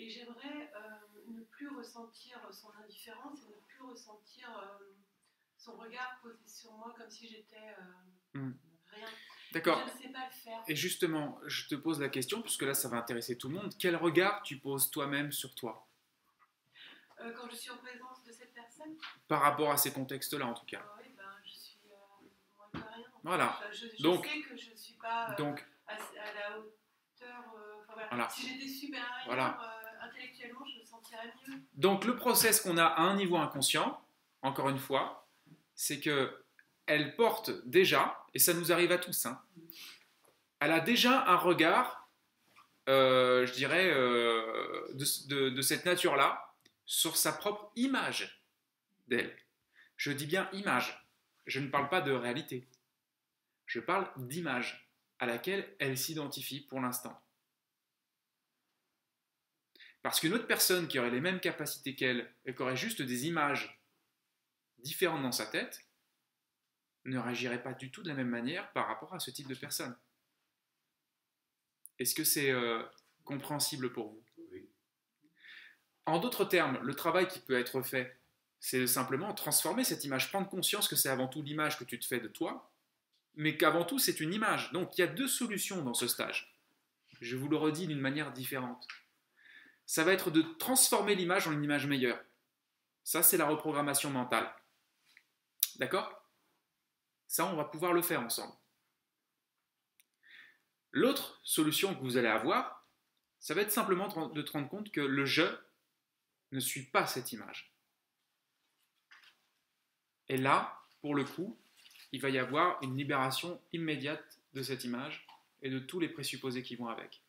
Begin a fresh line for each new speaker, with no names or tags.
Et j'aimerais euh, ne plus ressentir son indifférence et ne plus ressentir euh, son regard posé sur moi comme si j'étais euh,
Hmm.
rien.
D'accord.
Je ne sais pas le faire.
Et justement, je te pose la question, puisque là, ça va intéresser tout le monde. Quel regard tu poses toi-même sur toi?
Euh, quand je suis en présence de cette personne,
Par rapport à ces contextes-là, en tout cas.
euh, oui, ben, je suis euh, moins que rien.
Voilà.
Je, je
Donc-
sais que je ne suis pas
Donc,
à, à la hauteur. enfin, voilà.
Voilà.
Si j'étais supérieure
Voilà. Donc le process qu'on a à un niveau inconscient, encore une fois, c'est que elle porte déjà, et ça nous arrive à tous, hein, elle a déjà un regard, euh, je dirais, euh, de, cette nature-là, sur sa propre image d'elle. Je dis bien image. Je ne parle pas de réalité. Je parle d'image à laquelle elle s'identifie pour l'instant. Parce qu'une autre personne qui aurait les mêmes capacités qu'elle et qui aurait juste des images différentes dans sa tête ne réagirait pas du tout de la même manière par rapport à ce type de personne. Est-ce que c'est euh, compréhensible pour vous?
Oui.
En d'autres termes, le travail qui peut être fait, c'est simplement transformer cette image, prendre conscience que c'est avant tout l'image que tu te fais de toi, mais qu'avant tout c'est une image. Donc il y a deux solutions dans ce stage. Je vous le redis d'une manière différente. Ça va être de transformer l'image en une image meilleure. Ça, c'est la reprogrammation mentale. D'accord? Ça, on va pouvoir le faire ensemble. L'autre solution que vous allez avoir, ça va être simplement de te rendre compte que le je ne suit pas cette image. Et là, pour le coup, il va y avoir une libération immédiate de cette image et de tous les présupposés qui vont avec.